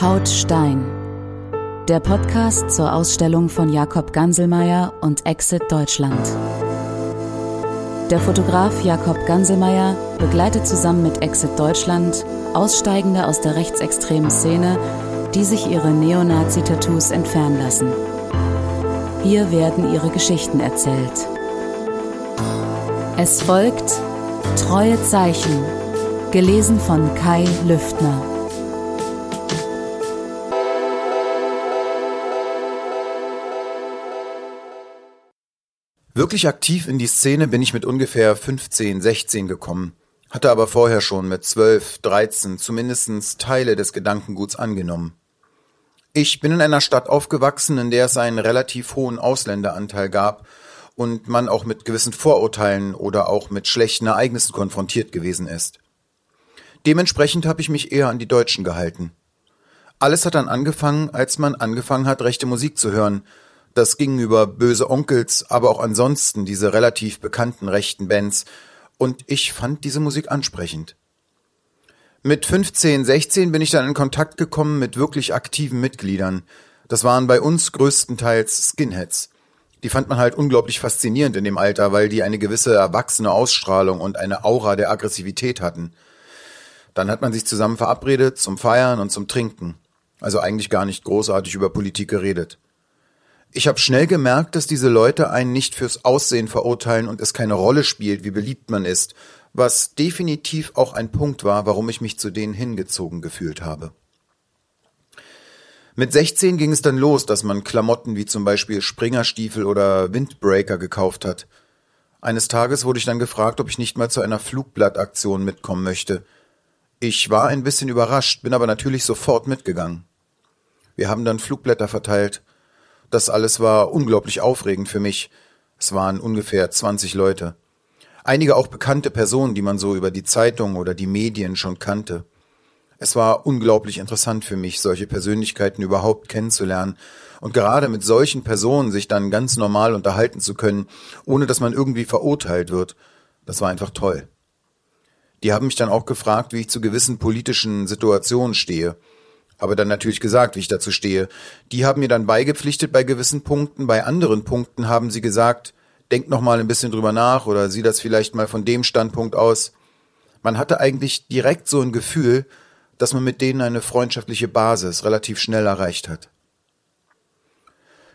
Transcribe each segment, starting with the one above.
Haut Stein. Der Podcast zur Ausstellung von Jakob Ganselmeier und Exit Deutschland. Der Fotograf Jakob Ganselmeier begleitet zusammen mit Exit Deutschland Aussteigende aus der rechtsextremen Szene, die sich ihre Neonazi-Tattoos entfernen lassen. Hier werden ihre Geschichten erzählt. Es folgt Treue Zeichen, gelesen von Kai Lüftner. Wirklich aktiv in die Szene bin ich mit ungefähr 15, 16 gekommen, hatte aber vorher schon mit 12, 13 zumindest Teile des Gedankenguts angenommen. Ich bin in einer Stadt aufgewachsen, in der es einen relativ hohen Ausländeranteil gab und man auch mit gewissen Vorurteilen oder auch mit schlechten Ereignissen konfrontiert gewesen ist. Dementsprechend habe ich mich eher an die Deutschen gehalten. Alles hat dann angefangen, als man angefangen hat, rechte Musik zu hören, das ging über Böse Onkels, aber auch ansonsten diese relativ bekannten rechten Bands. Und ich fand diese Musik ansprechend. Mit 15, 16 bin ich dann in Kontakt gekommen mit wirklich aktiven Mitgliedern. Das waren bei uns größtenteils Skinheads. Die fand man halt unglaublich faszinierend in dem Alter, weil die eine gewisse erwachsene Ausstrahlung und eine Aura der Aggressivität hatten. Dann hat man sich zusammen verabredet zum Feiern und zum Trinken. Also eigentlich gar nicht großartig über Politik geredet. Ich habe schnell gemerkt, dass diese Leute einen nicht fürs Aussehen verurteilen und es keine Rolle spielt, wie beliebt man ist, was definitiv auch ein Punkt war, warum ich mich zu denen hingezogen gefühlt habe. Mit 16 ging es dann los, dass man Klamotten wie zum Beispiel Springerstiefel oder Windbreaker gekauft hat. Eines Tages wurde ich dann gefragt, ob ich nicht mal zu einer Flugblattaktion mitkommen möchte. Ich war ein bisschen überrascht, bin aber natürlich sofort mitgegangen. Wir haben dann Flugblätter verteilt, das alles war unglaublich aufregend für mich. Es waren ungefähr 20 Leute. Einige auch bekannte Personen, die man so über die Zeitung oder die Medien schon kannte. Es war unglaublich interessant für mich, solche Persönlichkeiten überhaupt kennenzulernen und gerade mit solchen Personen sich dann ganz normal unterhalten zu können, ohne dass man irgendwie verurteilt wird. Das war einfach toll. Die haben mich dann auch gefragt, wie ich zu gewissen politischen Situationen stehe habe dann natürlich gesagt, wie ich dazu stehe. Die haben mir dann beigepflichtet bei gewissen Punkten, bei anderen Punkten haben sie gesagt, denk noch mal ein bisschen drüber nach oder sieh das vielleicht mal von dem Standpunkt aus. Man hatte eigentlich direkt so ein Gefühl, dass man mit denen eine freundschaftliche Basis relativ schnell erreicht hat.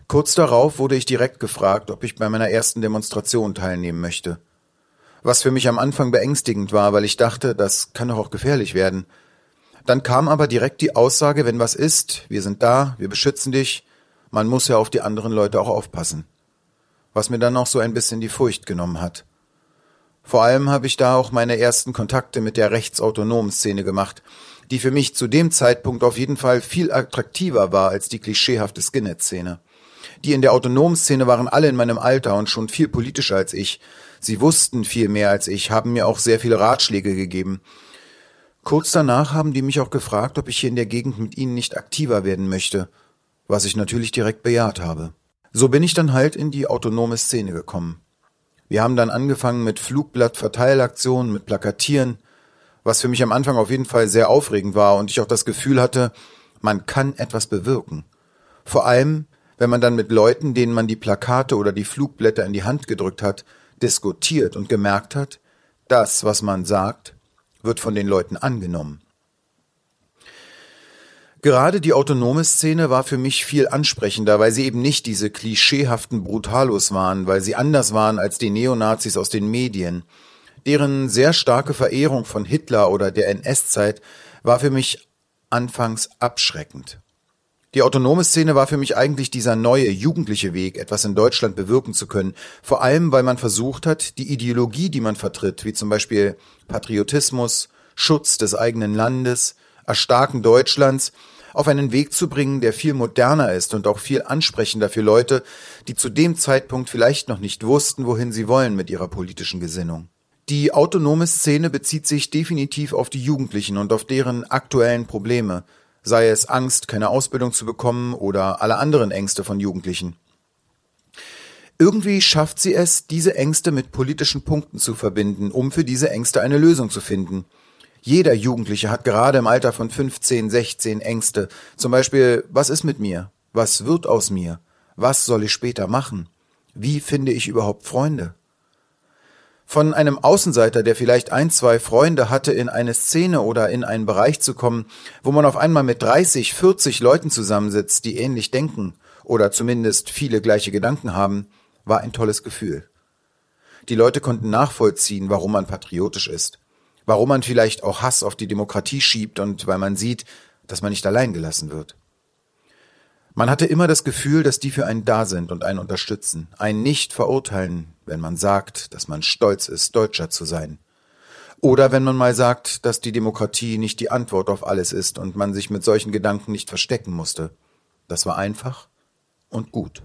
Kurz darauf wurde ich direkt gefragt, ob ich bei meiner ersten Demonstration teilnehmen möchte. Was für mich am Anfang beängstigend war, weil ich dachte, das kann doch auch gefährlich werden. Dann kam aber direkt die Aussage, wenn was ist, wir sind da, wir beschützen dich, man muss ja auf die anderen Leute auch aufpassen. Was mir dann auch so ein bisschen die Furcht genommen hat. Vor allem habe ich da auch meine ersten Kontakte mit der rechtsautonomen Szene gemacht, die für mich zu dem Zeitpunkt auf jeden Fall viel attraktiver war als die klischeehafte Skinhead-Szene. Die in der autonomen Szene waren alle in meinem Alter und schon viel politischer als ich. Sie wussten viel mehr als ich, haben mir auch sehr viele Ratschläge gegeben. Kurz danach haben die mich auch gefragt, ob ich hier in der Gegend mit ihnen nicht aktiver werden möchte, was ich natürlich direkt bejaht habe. So bin ich dann halt in die autonome Szene gekommen. Wir haben dann angefangen mit Flugblattverteilaktionen, mit Plakatieren, was für mich am Anfang auf jeden Fall sehr aufregend war und ich auch das Gefühl hatte, man kann etwas bewirken. Vor allem, wenn man dann mit Leuten, denen man die Plakate oder die Flugblätter in die Hand gedrückt hat, diskutiert und gemerkt hat, das, was man sagt, wird von den Leuten angenommen. Gerade die autonome Szene war für mich viel ansprechender, weil sie eben nicht diese klischeehaften Brutalos waren, weil sie anders waren als die Neonazis aus den Medien. Deren sehr starke Verehrung von Hitler oder der NS-Zeit war für mich anfangs abschreckend. Die autonome Szene war für mich eigentlich dieser neue, jugendliche Weg, etwas in Deutschland bewirken zu können. Vor allem, weil man versucht hat, die Ideologie, die man vertritt, wie zum Beispiel Patriotismus, Schutz des eigenen Landes, Erstarken Deutschlands, auf einen Weg zu bringen, der viel moderner ist und auch viel ansprechender für Leute, die zu dem Zeitpunkt vielleicht noch nicht wussten, wohin sie wollen mit ihrer politischen Gesinnung. Die autonome Szene bezieht sich definitiv auf die Jugendlichen und auf deren aktuellen Probleme, sei es Angst, keine Ausbildung zu bekommen oder alle anderen Ängste von Jugendlichen. Irgendwie schafft sie es, diese Ängste mit politischen Punkten zu verbinden, um für diese Ängste eine Lösung zu finden. Jeder Jugendliche hat gerade im Alter von 15, 16 Ängste. Zum Beispiel, was ist mit mir? Was wird aus mir? Was soll ich später machen? Wie finde ich überhaupt Freunde? Von einem Außenseiter, der vielleicht ein, zwei Freunde hatte, in eine Szene oder in einen Bereich zu kommen, wo man auf einmal mit 30, 40 Leuten zusammensitzt, die ähnlich denken oder zumindest viele gleiche Gedanken haben, war ein tolles Gefühl. Die Leute konnten nachvollziehen, warum man patriotisch ist, warum man vielleicht auch Hass auf die Demokratie schiebt und weil man sieht, dass man nicht allein gelassen wird. Man hatte immer das Gefühl, dass die für einen da sind und einen unterstützen, einen nicht verurteilen, wenn man sagt, dass man stolz ist, Deutscher zu sein. Oder wenn man mal sagt, dass die Demokratie nicht die Antwort auf alles ist und man sich mit solchen Gedanken nicht verstecken musste. Das war einfach und gut.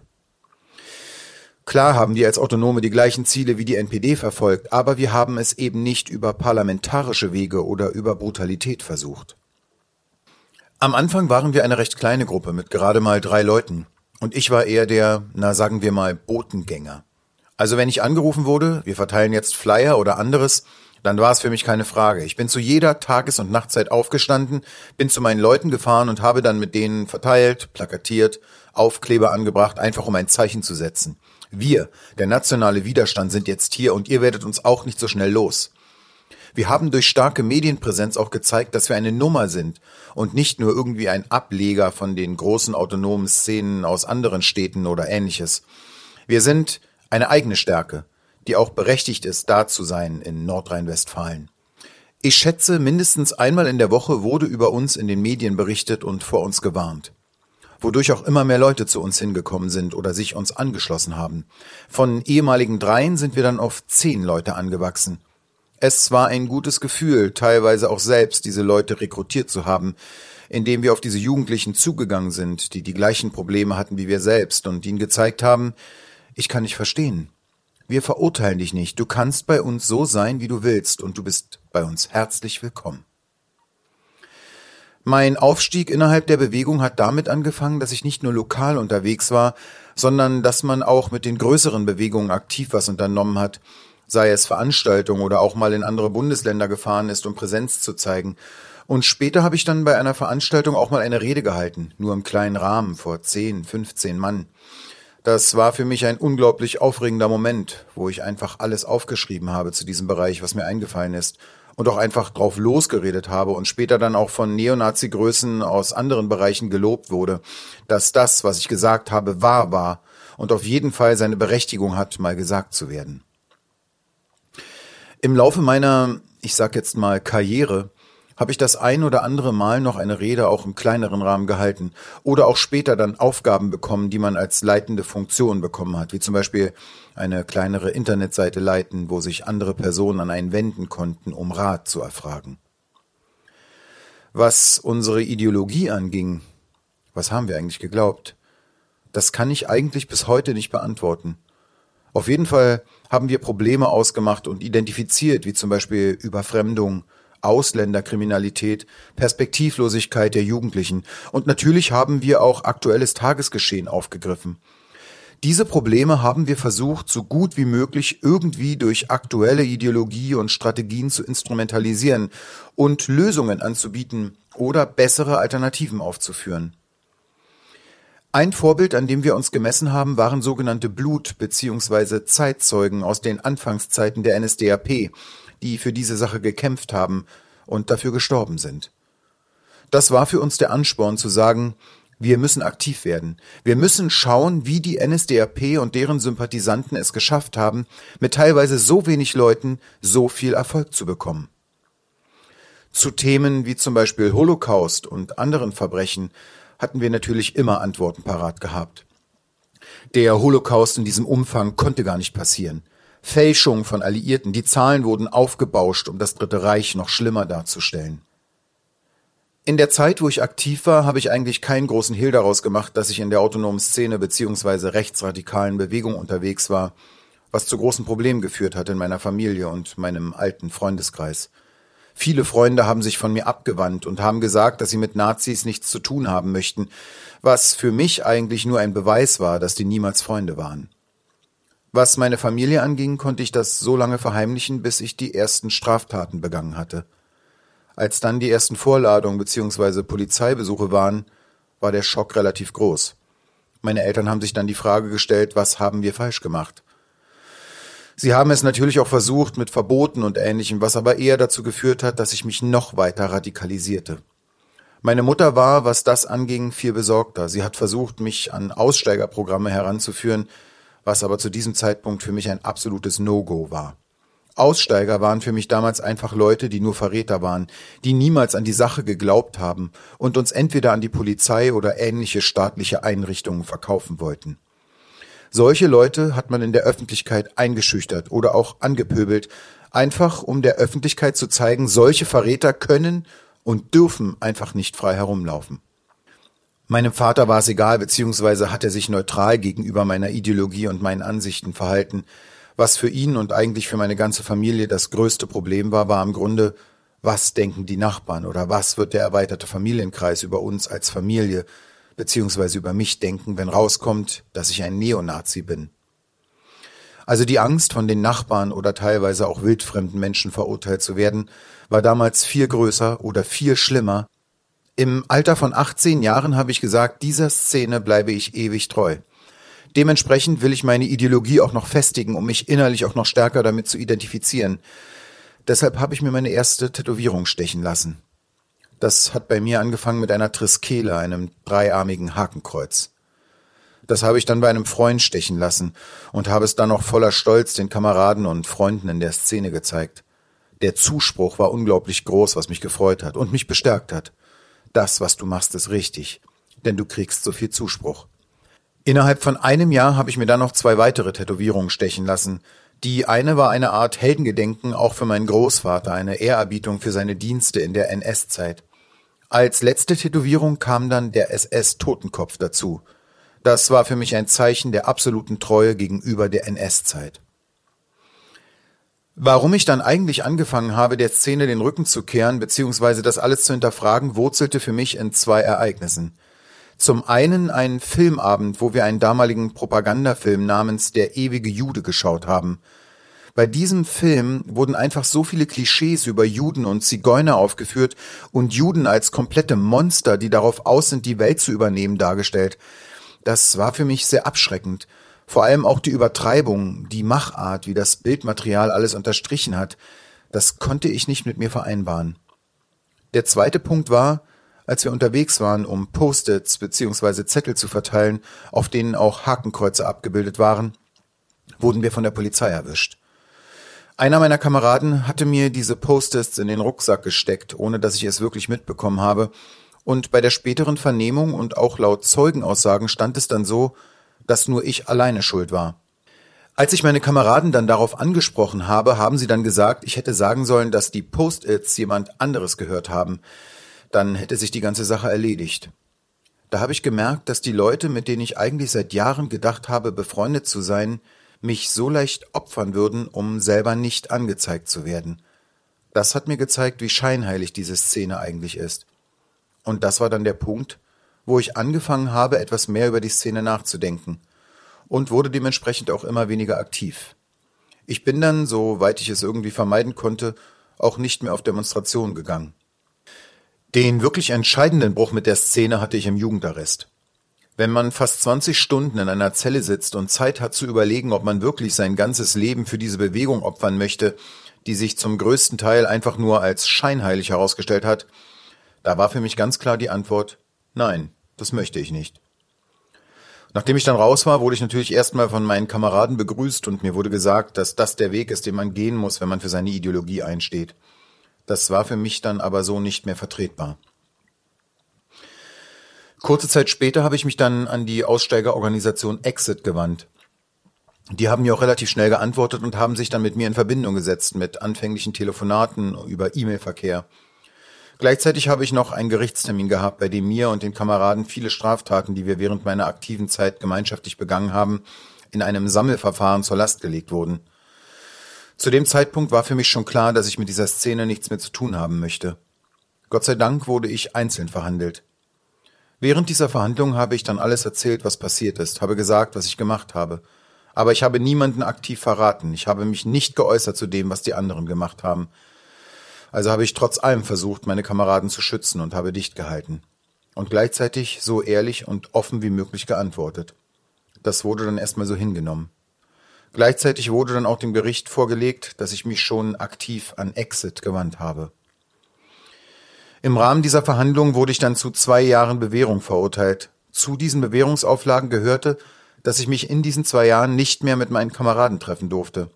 Klar haben wir als Autonome die gleichen Ziele wie die NPD verfolgt, aber wir haben es eben nicht über parlamentarische Wege oder über Brutalität versucht. Am Anfang waren wir eine recht kleine Gruppe mit gerade mal drei Leuten. Und ich war eher der, na sagen wir mal, Botengänger. Also wenn ich angerufen wurde, wir verteilen jetzt Flyer oder anderes, dann war es für mich keine Frage. Ich bin zu jeder Tages- und Nachtzeit aufgestanden, bin zu meinen Leuten gefahren und habe dann mit denen verteilt, plakatiert, Aufkleber angebracht, einfach um ein Zeichen zu setzen. Wir, der nationale Widerstand, sind jetzt hier und ihr werdet uns auch nicht so schnell los. Wir haben durch starke Medienpräsenz auch gezeigt, dass wir eine Nummer sind und nicht nur irgendwie ein Ableger von den großen autonomen Szenen aus anderen Städten oder ähnliches. Wir sind eine eigene Stärke, die auch berechtigt ist, da zu sein in Nordrhein-Westfalen. Ich schätze, mindestens einmal in der Woche wurde über uns in den Medien berichtet und vor uns gewarnt. Wodurch auch immer mehr Leute zu uns hingekommen sind oder sich uns angeschlossen haben. Von ehemaligen dreien sind wir dann auf zehn Leute angewachsen. Es war ein gutes Gefühl, teilweise auch selbst diese Leute rekrutiert zu haben, indem wir auf diese Jugendlichen zugegangen sind, die die gleichen Probleme hatten wie wir selbst und ihnen gezeigt haben, ich kann dich verstehen. Wir verurteilen dich nicht. Du kannst bei uns so sein, wie du willst, und du bist bei uns herzlich willkommen. Mein Aufstieg innerhalb der Bewegung hat damit angefangen, dass ich nicht nur lokal unterwegs war, sondern dass man auch mit den größeren Bewegungen aktiv was unternommen hat, sei es Veranstaltungen oder auch mal in andere Bundesländer gefahren ist, um Präsenz zu zeigen. Und später habe ich dann bei einer Veranstaltung auch mal eine Rede gehalten, nur im kleinen Rahmen vor 10, 15 Mann. Das war für mich ein unglaublich aufregender Moment, wo ich einfach alles aufgeschrieben habe zu diesem Bereich, was mir eingefallen ist und auch einfach drauf losgeredet habe und später dann auch von Neonazi-Größen aus anderen Bereichen gelobt wurde, dass das, was ich gesagt habe, wahr war und auf jeden Fall seine Berechtigung hat, mal gesagt zu werden. Im Laufe meiner, ich sag jetzt mal, Karriere habe ich das ein oder andere Mal noch eine Rede auch im kleineren Rahmen gehalten oder auch später dann Aufgaben bekommen, die man als leitende Funktion bekommen hat, wie zum Beispiel eine kleinere Internetseite leiten, wo sich andere Personen an einen wenden konnten, um Rat zu erfragen. Was unsere Ideologie anging, was haben wir eigentlich geglaubt? Das kann ich eigentlich bis heute nicht beantworten. Auf jeden Fall haben wir Probleme ausgemacht und identifiziert, wie zum Beispiel Überfremdung, Ausländerkriminalität, Perspektivlosigkeit der Jugendlichen. Und natürlich haben wir auch aktuelles Tagesgeschehen aufgegriffen. Diese Probleme haben wir versucht, so gut wie möglich irgendwie durch aktuelle Ideologie und Strategien zu instrumentalisieren und Lösungen anzubieten oder bessere Alternativen aufzuführen. Ein Vorbild, an dem wir uns gemessen haben, waren sogenannte Blut- bzw. Zeitzeugen aus den Anfangszeiten der NSDAP, die für diese Sache gekämpft haben und dafür gestorben sind. Das war für uns der Ansporn zu sagen, wir müssen aktiv werden. Wir müssen schauen, wie die NSDAP und deren Sympathisanten es geschafft haben, mit teilweise so wenig Leuten so viel Erfolg zu bekommen. Zu Themen wie zum Beispiel Holocaust und anderen Verbrechen hatten wir natürlich immer Antworten parat gehabt. Der Holocaust in diesem Umfang konnte gar nicht passieren. Fälschung von Alliierten, die Zahlen wurden aufgebauscht, um das Dritte Reich noch schlimmer darzustellen. In der Zeit, wo ich aktiv war, habe ich eigentlich keinen großen Hehl daraus gemacht, dass ich in der autonomen Szene bzw. rechtsradikalen Bewegung unterwegs war, was zu großen Problemen geführt hat in meiner Familie und meinem alten Freundeskreis. Viele Freunde haben sich von mir abgewandt und haben gesagt, dass sie mit Nazis nichts zu tun haben möchten, was für mich eigentlich nur ein Beweis war, dass die niemals Freunde waren. Was meine Familie anging, konnte ich das so lange verheimlichen, bis ich die ersten Straftaten begangen hatte. Als dann die ersten Vorladungen bzw. Polizeibesuche waren, war der Schock relativ groß. Meine Eltern haben sich dann die Frage gestellt, was haben wir falsch gemacht? Sie haben es natürlich auch versucht mit Verboten und ähnlichem, was aber eher dazu geführt hat, dass ich mich noch weiter radikalisierte. Meine Mutter war, was das anging, viel besorgter. Sie hat versucht, mich an Aussteigerprogramme heranzuführen, was aber zu diesem Zeitpunkt für mich ein absolutes No-Go war. Aussteiger waren für mich damals einfach Leute, die nur Verräter waren, die niemals an die Sache geglaubt haben und uns entweder an die Polizei oder ähnliche staatliche Einrichtungen verkaufen wollten. Solche Leute hat man in der Öffentlichkeit eingeschüchtert oder auch angepöbelt, einfach um der Öffentlichkeit zu zeigen, solche Verräter können und dürfen einfach nicht frei herumlaufen. Meinem Vater war es egal, beziehungsweise hat er sich neutral gegenüber meiner Ideologie und meinen Ansichten verhalten. Was für ihn und eigentlich für meine ganze Familie das größte Problem war, war im Grunde, was denken die Nachbarn oder was wird der erweiterte Familienkreis über uns als Familie, beziehungsweise über mich denken, wenn rauskommt, dass ich ein Neonazi bin. Also die Angst, von den Nachbarn oder teilweise auch wildfremden Menschen verurteilt zu werden, war damals viel größer oder viel schlimmer. Im Alter von 18 Jahren habe ich gesagt, dieser Szene bleibe ich ewig treu. Dementsprechend will ich meine Ideologie auch noch festigen, um mich innerlich auch noch stärker damit zu identifizieren. Deshalb habe ich mir meine erste Tätowierung stechen lassen. Das hat bei mir angefangen mit einer Triskele, einem dreiarmigen Hakenkreuz. Das habe ich dann bei einem Freund stechen lassen und habe es dann auch voller Stolz den Kameraden und Freunden in der Szene gezeigt. Der Zuspruch war unglaublich groß, was mich gefreut hat und mich bestärkt hat. Das, was du machst, ist richtig, denn du kriegst so viel Zuspruch. Innerhalb von einem Jahr habe ich mir dann noch zwei weitere Tätowierungen stechen lassen. Die eine war eine Art Heldengedenken auch für meinen Großvater, eine Ehrerbietung für seine Dienste in der NS-Zeit. Als letzte Tätowierung kam dann der SS-Totenkopf dazu. Das war für mich ein Zeichen der absoluten Treue gegenüber der NS-Zeit. Warum ich dann eigentlich angefangen habe, der Szene den Rücken zu kehren bzw. das alles zu hinterfragen, wurzelte für mich in zwei Ereignissen. Zum einen einen Filmabend, wo wir einen damaligen Propagandafilm namens Der ewige Jude geschaut haben. Bei diesem Film wurden einfach so viele Klischees über Juden und Zigeuner aufgeführt und Juden als komplette Monster, die darauf aus sind, die Welt zu übernehmen, dargestellt. Das war für mich sehr abschreckend vor allem auch die Übertreibung, die Machart, wie das Bildmaterial alles unterstrichen hat, das konnte ich nicht mit mir vereinbaren. Der zweite Punkt war, als wir unterwegs waren, um Post-its bzw. Zettel zu verteilen, auf denen auch Hakenkreuze abgebildet waren, wurden wir von der Polizei erwischt. Einer meiner Kameraden hatte mir diese Post-its in den Rucksack gesteckt, ohne dass ich es wirklich mitbekommen habe, und bei der späteren Vernehmung und auch laut Zeugenaussagen stand es dann so, dass nur ich alleine schuld war. Als ich meine Kameraden dann darauf angesprochen habe, haben sie dann gesagt, ich hätte sagen sollen, dass die Post-its jemand anderes gehört haben. Dann hätte sich die ganze Sache erledigt. Da habe ich gemerkt, dass die Leute, mit denen ich eigentlich seit Jahren gedacht habe, befreundet zu sein, mich so leicht opfern würden, um selber nicht angezeigt zu werden. Das hat mir gezeigt, wie scheinheilig diese Szene eigentlich ist. Und das war dann der Punkt, wo ich angefangen habe, etwas mehr über die Szene nachzudenken und wurde dementsprechend auch immer weniger aktiv. Ich bin dann, soweit ich es irgendwie vermeiden konnte, auch nicht mehr auf Demonstrationen gegangen. Den wirklich entscheidenden Bruch mit der Szene hatte ich im Jugendarrest. Wenn man fast 20 Stunden in einer Zelle sitzt und Zeit hat zu überlegen, ob man wirklich sein ganzes Leben für diese Bewegung opfern möchte, die sich zum größten Teil einfach nur als scheinheilig herausgestellt hat, da war für mich ganz klar die Antwort Nein, das möchte ich nicht. Nachdem ich dann raus war, wurde ich natürlich erstmal von meinen Kameraden begrüßt und mir wurde gesagt, dass das der Weg ist, den man gehen muss, wenn man für seine Ideologie einsteht. Das war für mich dann aber so nicht mehr vertretbar. Kurze Zeit später habe ich mich dann an die Aussteigerorganisation Exit gewandt. Die haben mir auch relativ schnell geantwortet und haben sich dann mit mir in Verbindung gesetzt mit anfänglichen Telefonaten über E-Mail-Verkehr. Gleichzeitig habe ich noch einen Gerichtstermin gehabt, bei dem mir und den Kameraden viele Straftaten, die wir während meiner aktiven Zeit gemeinschaftlich begangen haben, in einem Sammelverfahren zur Last gelegt wurden. Zu dem Zeitpunkt war für mich schon klar, dass ich mit dieser Szene nichts mehr zu tun haben möchte. Gott sei Dank wurde ich einzeln verhandelt. Während dieser Verhandlung habe ich dann alles erzählt, was passiert ist, habe gesagt, was ich gemacht habe. Aber ich habe niemanden aktiv verraten. Ich habe mich nicht geäußert zu dem, was die anderen gemacht haben. Also habe ich trotz allem versucht, meine Kameraden zu schützen und habe dicht gehalten. Und gleichzeitig so ehrlich und offen wie möglich geantwortet. Das wurde dann erstmal so hingenommen. Gleichzeitig wurde dann auch dem Gericht vorgelegt, dass ich mich schon aktiv an Exit gewandt habe. Im Rahmen dieser Verhandlungen wurde ich dann zu zwei Jahren Bewährung verurteilt. Zu diesen Bewährungsauflagen gehörte, dass ich mich in diesen zwei Jahren nicht mehr mit meinen Kameraden treffen durfte.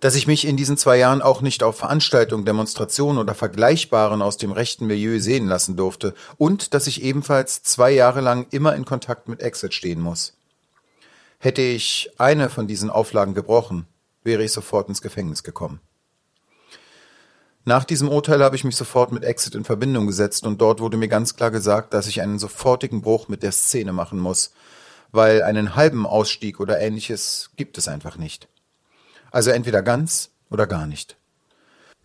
Dass ich mich in diesen zwei Jahren auch nicht auf Veranstaltungen, Demonstrationen oder Vergleichbaren aus dem rechten Milieu sehen lassen durfte und dass ich ebenfalls zwei Jahre lang immer in Kontakt mit Exit stehen muss. Hätte ich eine von diesen Auflagen gebrochen, wäre ich sofort ins Gefängnis gekommen. Nach diesem Urteil habe ich mich sofort mit Exit in Verbindung gesetzt und dort wurde mir ganz klar gesagt, dass ich einen sofortigen Bruch mit der Szene machen muss, weil einen halben Ausstieg oder ähnliches gibt es einfach nicht. Also entweder ganz oder gar nicht.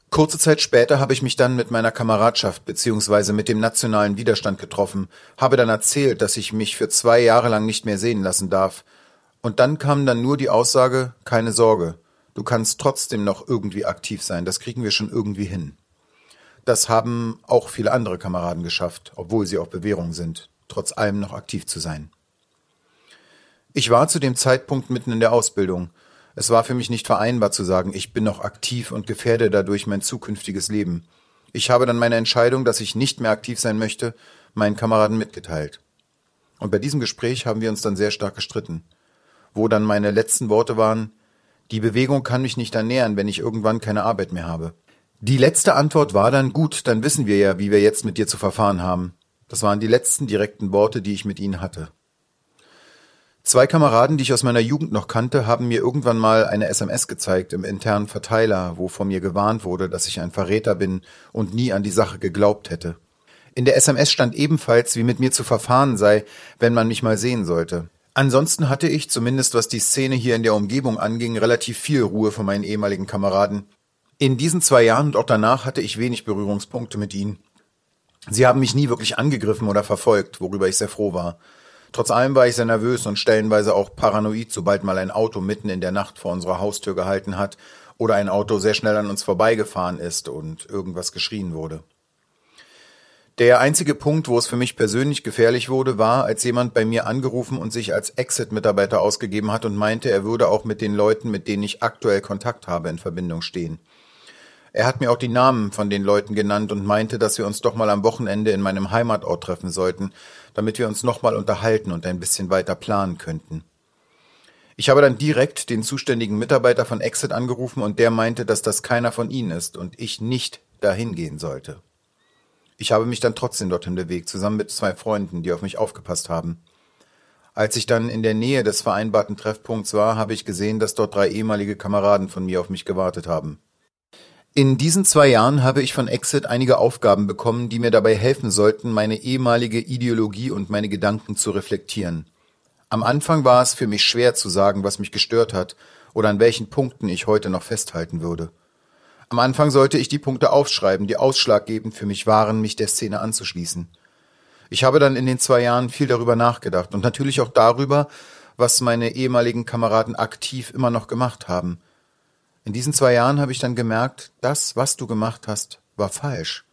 Kurze Zeit später habe ich mich dann mit meiner Kameradschaft beziehungsweise mit dem nationalen Widerstand getroffen, habe dann erzählt, dass ich mich für zwei Jahre lang nicht mehr sehen lassen darf. Und dann kam dann nur die Aussage, keine Sorge, Du kannst trotzdem noch irgendwie aktiv sein. Das kriegen wir schon irgendwie hin. Das haben auch viele andere Kameraden geschafft, obwohl sie auf Bewährung sind, trotz allem noch aktiv zu sein. Ich war zu dem Zeitpunkt mitten in der Ausbildung. Es war für mich nicht vereinbar zu sagen, ich bin noch aktiv und gefährde dadurch mein zukünftiges Leben. Ich habe dann meine Entscheidung, dass ich nicht mehr aktiv sein möchte, meinen Kameraden mitgeteilt. Und bei diesem Gespräch haben wir uns dann sehr stark gestritten, wo dann meine letzten Worte waren, die Bewegung kann mich nicht ernähren, wenn ich irgendwann keine Arbeit mehr habe. Die letzte Antwort war dann, gut, dann wissen wir ja, wie wir jetzt mit dir zu verfahren haben. Das waren die letzten direkten Worte, die ich mit ihnen hatte. Zwei Kameraden, die ich aus meiner Jugend noch kannte, haben mir irgendwann mal eine SMS gezeigt im internen Verteiler, wo von mir gewarnt wurde, dass ich ein Verräter bin und nie an die Sache geglaubt hätte. In der SMS stand ebenfalls, wie mit mir zu verfahren sei, wenn man mich mal sehen sollte. Ansonsten hatte ich, zumindest was die Szene hier in der Umgebung anging, relativ viel Ruhe von meinen ehemaligen Kameraden. In diesen zwei Jahren und auch danach hatte ich wenig Berührungspunkte mit ihnen. Sie haben mich nie wirklich angegriffen oder verfolgt, worüber ich sehr froh war. Trotz allem war ich sehr nervös und stellenweise auch paranoid, sobald mal ein Auto mitten in der Nacht vor unserer Haustür gehalten hat oder ein Auto sehr schnell an uns vorbeigefahren ist und irgendwas geschrien wurde. Der einzige Punkt, wo es für mich persönlich gefährlich wurde, war, als jemand bei mir angerufen und sich als Exit-Mitarbeiter ausgegeben hat und meinte, er würde auch mit den Leuten, mit denen ich aktuell Kontakt habe, in Verbindung stehen. Er hat mir auch die Namen von den Leuten genannt und meinte, dass wir uns doch mal am Wochenende in meinem Heimatort treffen sollten, damit wir uns nochmal unterhalten und ein bisschen weiter planen könnten. Ich habe dann direkt den zuständigen Mitarbeiter von Exit angerufen und der meinte, dass das keiner von ihnen ist und ich nicht dahin gehen sollte. Ich habe mich dann trotzdem dorthin bewegt, zusammen mit zwei Freunden, die auf mich aufgepasst haben. Als ich dann in der Nähe des vereinbarten Treffpunkts war, habe ich gesehen, dass dort drei ehemalige Kameraden von mir auf mich gewartet haben. In diesen zwei Jahren habe ich von Exit einige Aufgaben bekommen, die mir dabei helfen sollten, meine ehemalige Ideologie und meine Gedanken zu reflektieren. Am Anfang war es für mich schwer zu sagen, was mich gestört hat oder an welchen Punkten ich heute noch festhalten würde. Am Anfang sollte ich die Punkte aufschreiben, die ausschlaggebend für mich waren, mich der Szene anzuschließen. Ich habe dann in den zwei Jahren viel darüber nachgedacht und natürlich auch darüber, was meine ehemaligen Kameraden aktiv immer noch gemacht haben. In diesen zwei Jahren habe ich dann gemerkt, das, was du gemacht hast, war falsch.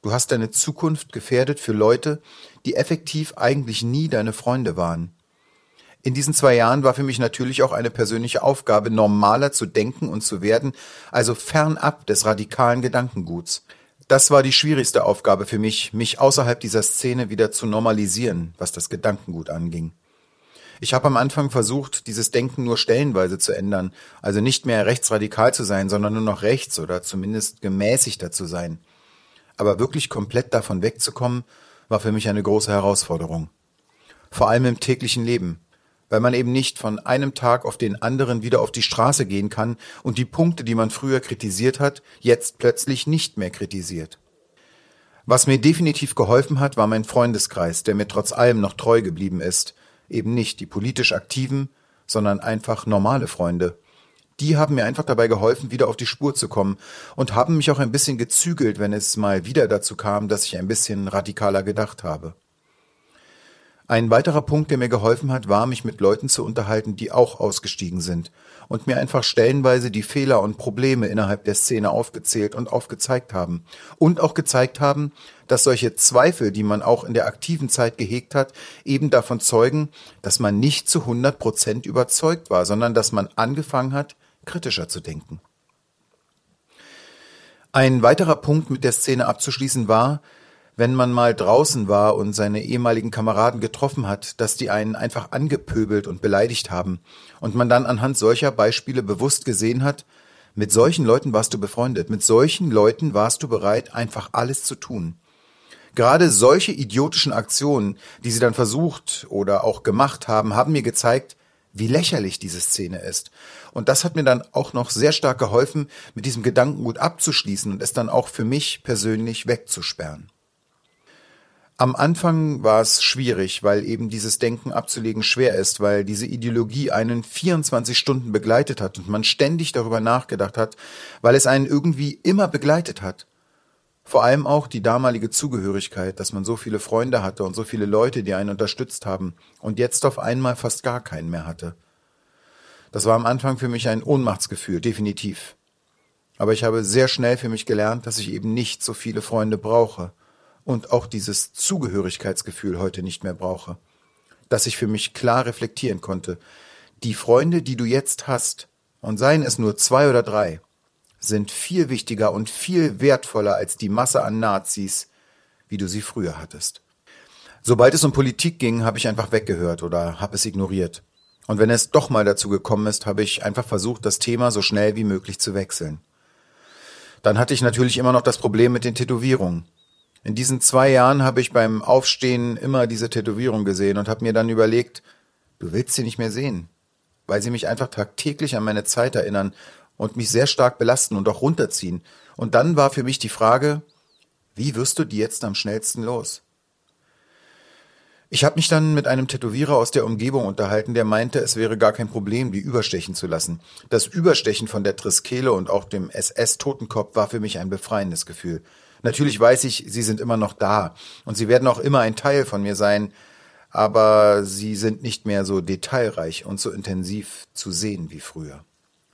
Du hast deine Zukunft gefährdet für Leute, die effektiv eigentlich nie deine Freunde waren. In diesen zwei Jahren war für mich natürlich auch eine persönliche Aufgabe, normaler zu denken und zu werden, also fernab des radikalen Gedankenguts. Das war die schwierigste Aufgabe für mich, mich außerhalb dieser Szene wieder zu normalisieren, was das Gedankengut anging. Ich habe am Anfang versucht, dieses Denken nur stellenweise zu ändern, also nicht mehr rechtsradikal zu sein, sondern nur noch rechts oder zumindest gemäßigter zu sein. Aber wirklich komplett davon wegzukommen, war für mich eine große Herausforderung. Vor allem im täglichen Leben weil man eben nicht von einem Tag auf den anderen wieder auf die Straße gehen kann und die Punkte, die man früher kritisiert hat, jetzt plötzlich nicht mehr kritisiert. Was mir definitiv geholfen hat, war mein Freundeskreis, der mir trotz allem noch treu geblieben ist, eben nicht die politisch aktiven, sondern einfach normale Freunde. Die haben mir einfach dabei geholfen, wieder auf die Spur zu kommen und haben mich auch ein bisschen gezügelt, wenn es mal wieder dazu kam, dass ich ein bisschen radikaler gedacht habe. Ein weiterer Punkt, der mir geholfen hat, war, mich mit Leuten zu unterhalten, die auch ausgestiegen sind und mir einfach stellenweise die Fehler und Probleme innerhalb der Szene aufgezählt und aufgezeigt haben. Und auch gezeigt haben, dass solche Zweifel, die man auch in der aktiven Zeit gehegt hat, eben davon zeugen, dass man nicht zu 100 Prozent überzeugt war, sondern dass man angefangen hat, kritischer zu denken. Ein weiterer Punkt mit der Szene abzuschließen war, wenn man mal draußen war und seine ehemaligen Kameraden getroffen hat, dass die einen einfach angepöbelt und beleidigt haben und man dann anhand solcher Beispiele bewusst gesehen hat, mit solchen Leuten warst du befreundet, mit solchen Leuten warst du bereit, einfach alles zu tun. Gerade solche idiotischen Aktionen, die sie dann versucht oder auch gemacht haben, haben mir gezeigt, wie lächerlich diese Szene ist. Und das hat mir dann auch noch sehr stark geholfen, mit diesem Gedankengut abzuschließen und es dann auch für mich persönlich wegzusperren. Am Anfang war es schwierig, weil eben dieses Denken abzulegen schwer ist, weil diese Ideologie einen 24 Stunden begleitet hat und man ständig darüber nachgedacht hat, weil es einen irgendwie immer begleitet hat. Vor allem auch die damalige Zugehörigkeit, dass man so viele Freunde hatte und so viele Leute, die einen unterstützt haben und jetzt auf einmal fast gar keinen mehr hatte. Das war am Anfang für mich ein Ohnmachtsgefühl, definitiv. Aber ich habe sehr schnell für mich gelernt, dass ich eben nicht so viele Freunde brauche und auch dieses Zugehörigkeitsgefühl heute nicht mehr brauche, dass ich für mich klar reflektieren konnte. Die Freunde, die du jetzt hast, und seien es nur zwei oder drei, sind viel wichtiger und viel wertvoller als die Masse an Nazis, wie du sie früher hattest. Sobald es um Politik ging, habe ich einfach weggehört oder habe es ignoriert. Und wenn es doch mal dazu gekommen ist, habe ich einfach versucht, das Thema so schnell wie möglich zu wechseln. Dann hatte ich natürlich immer noch das Problem mit den Tätowierungen. In diesen zwei Jahren habe ich beim Aufstehen immer diese Tätowierung gesehen und habe mir dann überlegt, du willst sie nicht mehr sehen, weil sie mich einfach tagtäglich an meine Zeit erinnern und mich sehr stark belasten und auch runterziehen. Und dann war für mich die Frage, wie wirst du die jetzt am schnellsten los? Ich habe mich dann mit einem Tätowierer aus der Umgebung unterhalten, der meinte, es wäre gar kein Problem, die überstechen zu lassen. Das Überstechen von der Triskele und auch dem SS-Totenkopf war für mich ein befreiendes Gefühl. Natürlich weiß ich, sie sind immer noch da und sie werden auch immer ein Teil von mir sein, aber sie sind nicht mehr so detailreich und so intensiv zu sehen wie früher.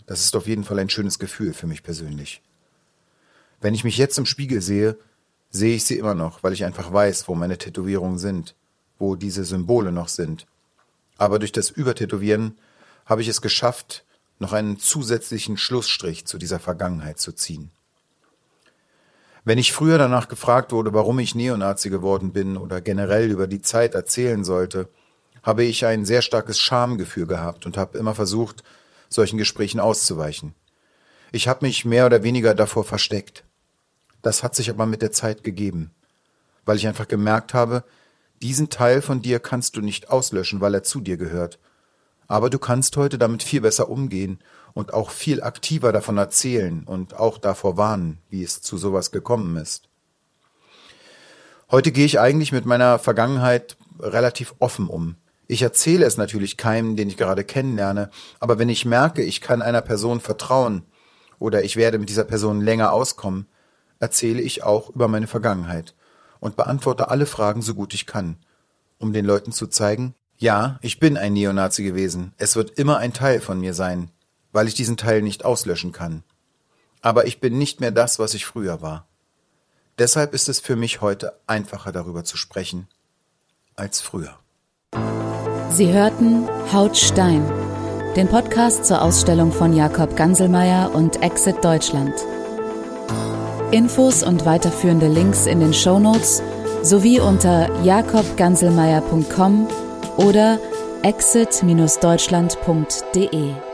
Das ist auf jeden Fall ein schönes Gefühl für mich persönlich. Wenn ich mich jetzt im Spiegel sehe, sehe ich sie immer noch, weil ich einfach weiß, wo meine Tätowierungen sind, wo diese Symbole noch sind. Aber durch das Übertätowieren habe ich es geschafft, noch einen zusätzlichen Schlussstrich zu dieser Vergangenheit zu ziehen. Wenn ich früher danach gefragt wurde, warum ich Neonazi geworden bin oder generell über die Zeit erzählen sollte, habe ich ein sehr starkes Schamgefühl gehabt und habe immer versucht, solchen Gesprächen auszuweichen. Ich habe mich mehr oder weniger davor versteckt. Das hat sich aber mit der Zeit gegeben, weil ich einfach gemerkt habe, diesen Teil von dir kannst du nicht auslöschen, weil er zu dir gehört. Aber du kannst heute damit viel besser umgehen und auch viel aktiver davon erzählen und auch davor warnen, wie es zu sowas gekommen ist. Heute gehe ich eigentlich mit meiner Vergangenheit relativ offen um. Ich erzähle es natürlich keinem, den ich gerade kennenlerne, aber wenn ich merke, ich kann einer Person vertrauen oder ich werde mit dieser Person länger auskommen, erzähle ich auch über meine Vergangenheit und beantworte alle Fragen so gut ich kann, um den Leuten zu zeigen, ja, ich bin ein Neonazi gewesen, es wird immer ein Teil von mir sein, weil ich diesen Teil nicht auslöschen kann. Aber ich bin nicht mehr das, was ich früher war. Deshalb ist es für mich heute einfacher darüber zu sprechen als früher. Sie hörten Haut Stein, den Podcast zur Ausstellung von Jakob Ganselmeier und Exit Deutschland. Infos und weiterführende Links in den Show Notes sowie unter jakobganselmeier.com oder exit-deutschland.de.